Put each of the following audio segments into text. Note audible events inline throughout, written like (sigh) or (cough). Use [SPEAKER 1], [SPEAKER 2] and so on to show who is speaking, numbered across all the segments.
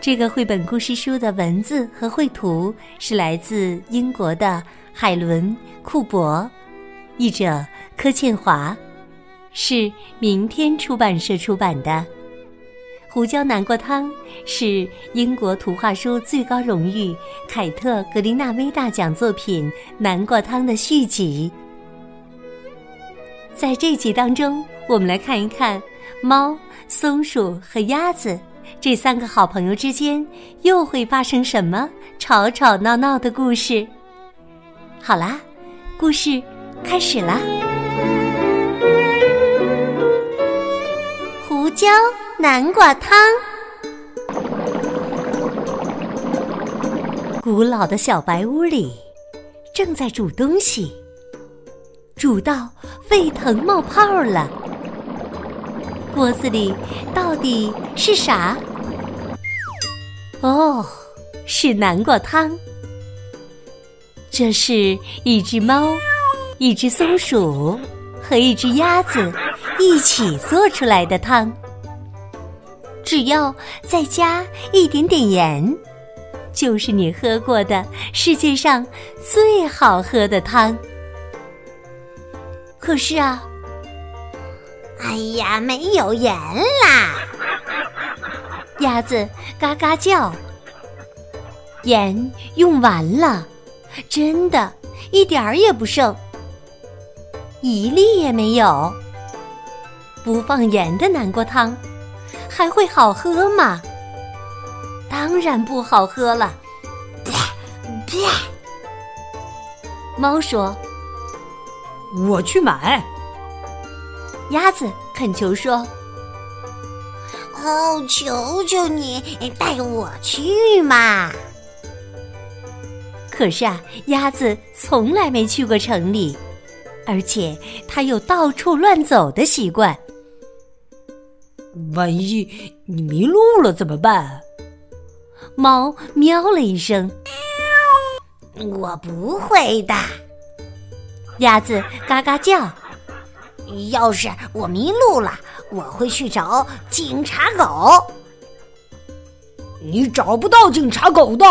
[SPEAKER 1] 这个绘本故事书的文字和绘图是来自英国的海伦·库珀。译者柯倩华，是明天出版社出版的。胡椒南瓜汤是英国图画书最高荣誉凯特格林纳威大奖作品《南瓜汤》的续集。在这集当中，我们来看一看猫、松鼠和鸭子这三个好朋友之间又会发生什么吵吵闹闹的故事。好啦，故事。开始了，胡椒南瓜汤。古老的小白屋里，正在煮东西，煮到沸腾冒泡了。锅子里到底是啥？哦，是南瓜汤。这是一只猫。一只松鼠和一只鸭子一起做出来的汤，只要再加一点点盐，就是你喝过的世界上最好喝的汤。可是啊，
[SPEAKER 2] 哎呀，没有盐啦！
[SPEAKER 1] 鸭子嘎嘎叫，盐用完了，真的一点儿也不剩。一粒也没有。不放盐的南瓜汤，还会好喝吗？当然不好喝了。
[SPEAKER 2] 啪啪！
[SPEAKER 1] 猫说：“
[SPEAKER 3] 我去买。”
[SPEAKER 1] 鸭子恳求说：“
[SPEAKER 2] 哦，求求你带我去嘛！”
[SPEAKER 1] 可是啊，鸭子从来没去过城里。而且它有到处乱走的习惯，
[SPEAKER 3] 万一你迷路了怎么办？
[SPEAKER 1] 猫喵了一声，
[SPEAKER 2] 我不会的。
[SPEAKER 1] 鸭子嘎嘎叫，
[SPEAKER 2] 要是我迷路了，我会去找警察狗。
[SPEAKER 3] 你找不到警察狗的，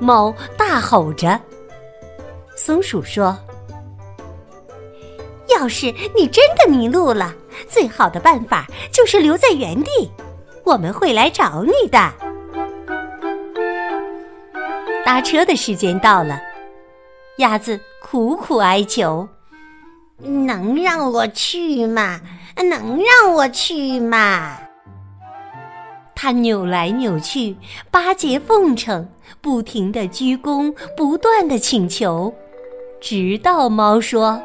[SPEAKER 1] 猫大吼着。松鼠说。要是你真的迷路了，最好的办法就是留在原地，我们会来找你的。搭车的时间到了，鸭子苦苦哀求：“
[SPEAKER 2] 能让我去吗？能让我去吗？”
[SPEAKER 1] 它扭来扭去，巴结奉承，不停的鞠躬，不断的请求，直到猫说。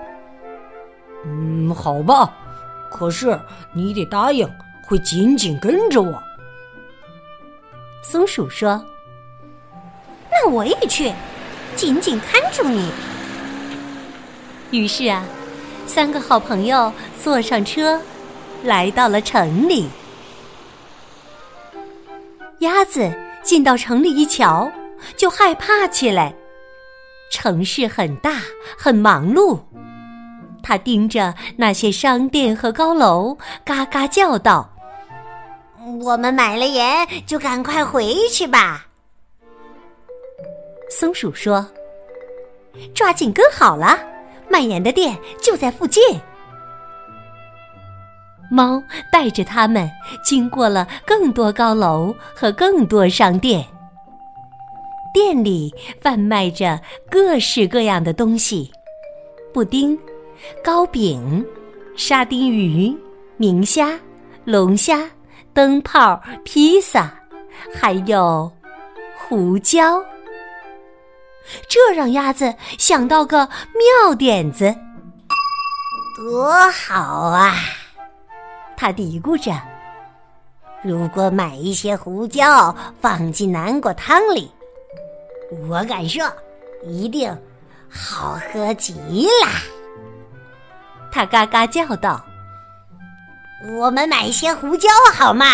[SPEAKER 3] 嗯，好吧，可是你得答应会紧紧跟着我。
[SPEAKER 1] 松鼠说：“
[SPEAKER 2] 那我也去，紧紧看住你。”
[SPEAKER 1] 于是啊，三个好朋友坐上车，来到了城里。鸭子进到城里一瞧，就害怕起来。城市很大，很忙碌。他盯着那些商店和高楼，嘎嘎叫道：“
[SPEAKER 2] 我们买了盐，就赶快回去吧。”
[SPEAKER 1] 松鼠说：“抓紧跟好了，卖盐的店就在附近。”猫带着他们经过了更多高楼和更多商店，店里贩卖着各式各样的东西，布丁。糕饼、沙丁鱼、明虾、龙虾、灯泡、披萨，还有胡椒，这让鸭子想到个妙点子。
[SPEAKER 2] 多好啊！
[SPEAKER 1] 他嘀咕着：“
[SPEAKER 2] 如果买一些胡椒放进南瓜汤里，我敢说，一定好喝极了。
[SPEAKER 1] 他嘎嘎叫道：“
[SPEAKER 2] 我们买一些胡椒好吗？”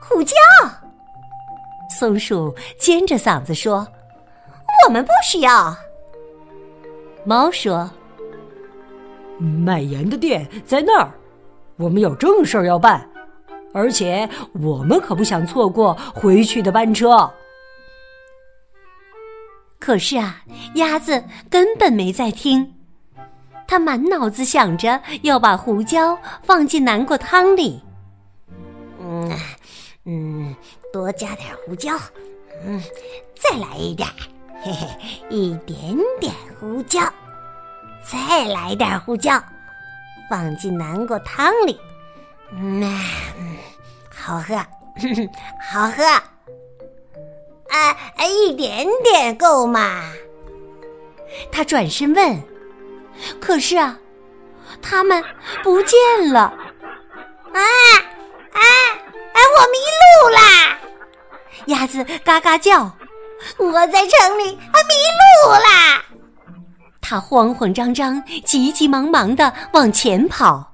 [SPEAKER 1] 胡椒，松鼠尖着嗓子说：“
[SPEAKER 2] 我们不需要。”
[SPEAKER 1] 猫说：“
[SPEAKER 3] 卖盐的店在那儿，我们有正事儿要办，而且我们可不想错过回去的班车。”
[SPEAKER 1] 可是啊，鸭子根本没在听，它满脑子想着要把胡椒放进南瓜汤里。
[SPEAKER 2] 嗯嗯，多加点胡椒，嗯，再来一点。嘿嘿，一点点胡椒，再来点胡椒，放进南瓜汤里，嗯，好喝，好喝，啊，一点点够吗？
[SPEAKER 1] 他转身问，可是啊，他们不见了，
[SPEAKER 2] 啊啊啊！我迷路啦！
[SPEAKER 1] 鸭子嘎嘎叫。
[SPEAKER 2] 我在城里啊迷路啦！
[SPEAKER 1] 他慌慌张张、急急忙忙的往前跑。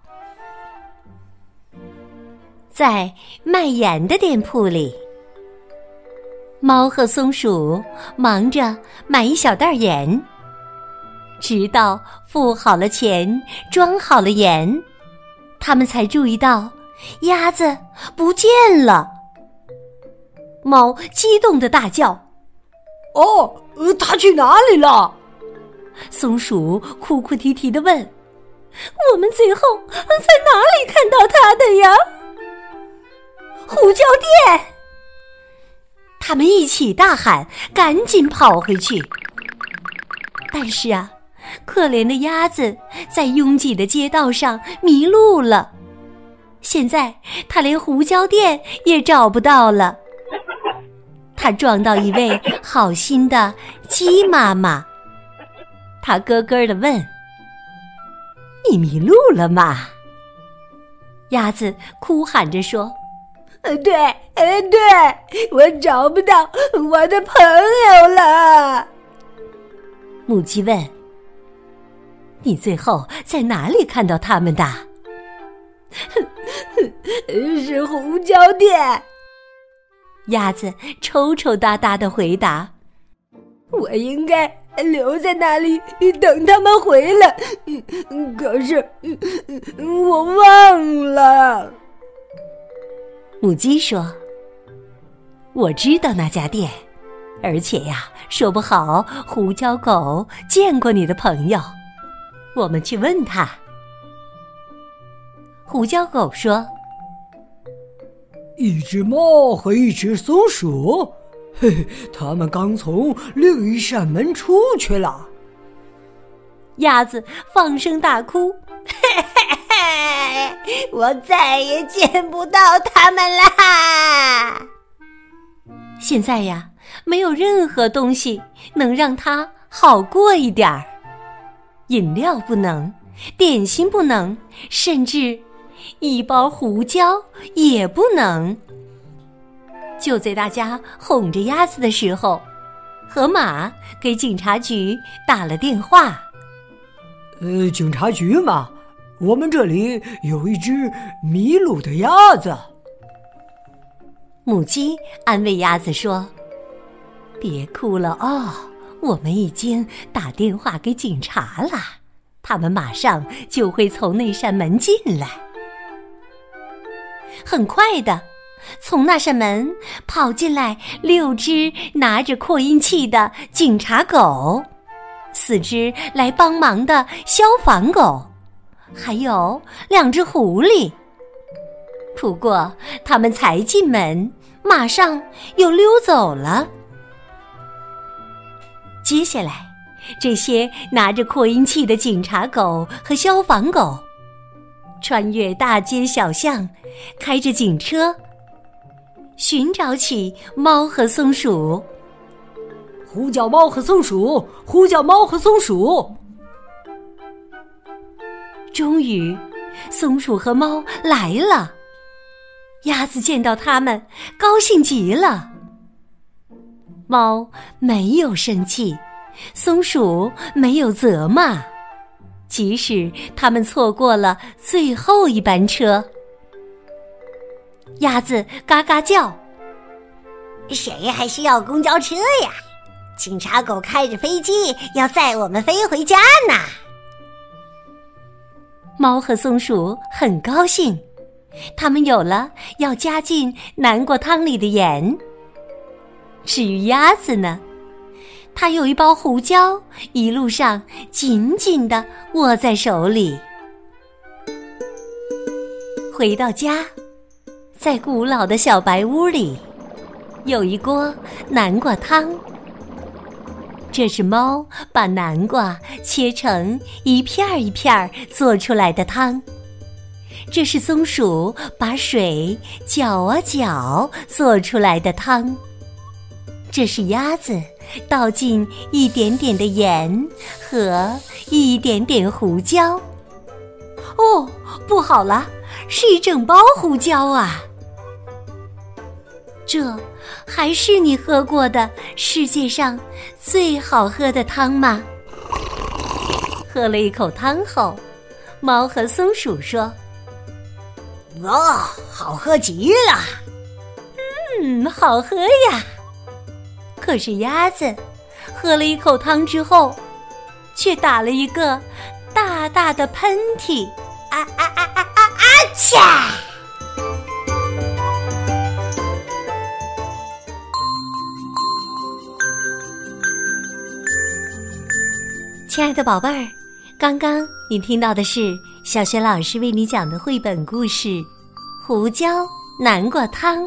[SPEAKER 1] 在卖盐的店铺里，猫和松鼠忙着买一小袋盐，直到付好了钱、装好了盐，他们才注意到鸭子不见了。猫激动的大叫。
[SPEAKER 3] 哦，呃，它去哪里了？
[SPEAKER 1] 松鼠哭哭啼啼的问：“我们最后在哪里看到它的呀？”胡椒店！他们一起大喊，赶紧跑回去。但是啊，可怜的鸭子在拥挤的街道上迷路了，现在它连胡椒店也找不到了。他撞到一位好心的鸡妈妈，他咯咯的问：“你迷路了吗？”鸭子哭喊着说：“
[SPEAKER 3] 呃，对，呃，对，我找不到我的朋友了。”
[SPEAKER 1] 母鸡问：“你最后在哪里看到他们的？”“ (laughs)
[SPEAKER 3] 是红椒店。”
[SPEAKER 1] 鸭子抽抽搭搭的回答：“
[SPEAKER 3] 我应该留在那里等他们回来，可是我忘了。”
[SPEAKER 1] 母鸡说：“我知道那家店，而且呀，说不好胡椒狗见过你的朋友，我们去问他。”胡椒狗说。
[SPEAKER 4] 一只猫和一只松鼠，嘿嘿，他们刚从另一扇门出去了。
[SPEAKER 1] 鸭子放声大哭，
[SPEAKER 2] 嘿嘿嘿，我再也见不到他们啦！
[SPEAKER 1] 现在呀，没有任何东西能让它好过一点儿，饮料不能，点心不能，甚至。一包胡椒也不能。就在大家哄着鸭子的时候，河马给警察局打了电话。
[SPEAKER 4] 呃，警察局嘛，我们这里有一只迷路的鸭子。
[SPEAKER 1] 母鸡安慰鸭子说：“别哭了哦，我们已经打电话给警察了，他们马上就会从那扇门进来。”很快的，从那扇门跑进来六只拿着扩音器的警察狗，四只来帮忙的消防狗，还有两只狐狸。不过，他们才进门，马上又溜走了。接下来，这些拿着扩音器的警察狗和消防狗。穿越大街小巷，开着警车，寻找起猫和松鼠。
[SPEAKER 3] 呼叫猫和松鼠，呼叫猫和松鼠。
[SPEAKER 1] 终于，松鼠和猫来了。鸭子见到它们，高兴极了。猫没有生气，松鼠没有责骂，即使他们错过了最后一班车。鸭子嘎嘎叫：“
[SPEAKER 2] 谁还需要公交车呀？警察狗开着飞机要载我们飞回家呢。”
[SPEAKER 1] 猫和松鼠很高兴。他们有了要加进南瓜汤里的盐。至于鸭子呢，它有一包胡椒，一路上紧紧的握在手里。回到家，在古老的小白屋里，有一锅南瓜汤。这是猫把南瓜切成一片儿一片儿做出来的汤。这是松鼠把水搅啊搅做出来的汤。这是鸭子倒进一点点的盐和一点点胡椒。哦，不好了，是一整包胡椒啊！这还是你喝过的世界上最好喝的汤吗？喝了一口汤后，猫和松鼠说。
[SPEAKER 2] 哦，好喝极了！
[SPEAKER 1] 嗯，好喝呀。可是鸭子喝了一口汤之后，却打了一个大大的喷嚏！啊啊啊啊啊啊啊！
[SPEAKER 2] 恰！
[SPEAKER 1] 亲爱的宝贝儿，刚刚你听到的是。小学老师为你讲的绘本故事《胡椒南瓜汤》。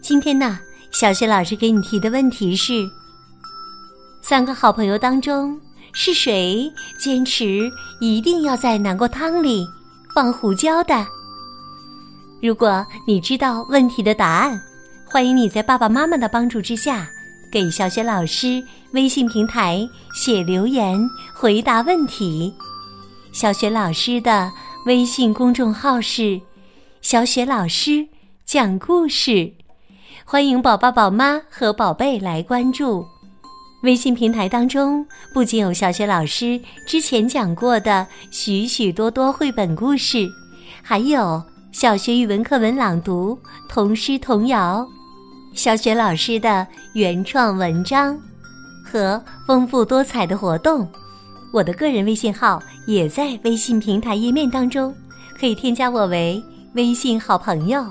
[SPEAKER 1] 今天呢，小学老师给你提的问题是：三个好朋友当中，是谁坚持一定要在南瓜汤里放胡椒的？如果你知道问题的答案，欢迎你在爸爸妈妈的帮助之下，给小雪老师微信平台写留言回答问题。小雪老师的微信公众号是“小雪老师讲故事”，欢迎宝宝、宝妈和宝贝来关注。微信平台当中不仅有小雪老师之前讲过的许许多多绘本故事，还有小学语文课文朗读、童诗童谣，小雪老师的原创文章和丰富多彩的活动。我的个人微信号也在微信平台页面当中，可以添加我为微信好朋友。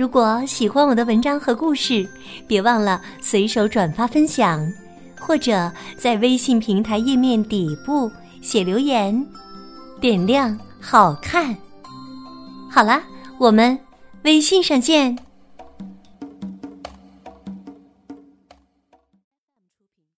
[SPEAKER 1] 如果喜欢我的文章和故事，别忘了随手转发分享，或者在微信平台页面底部写留言，点亮好看。好啦，我们微信上见。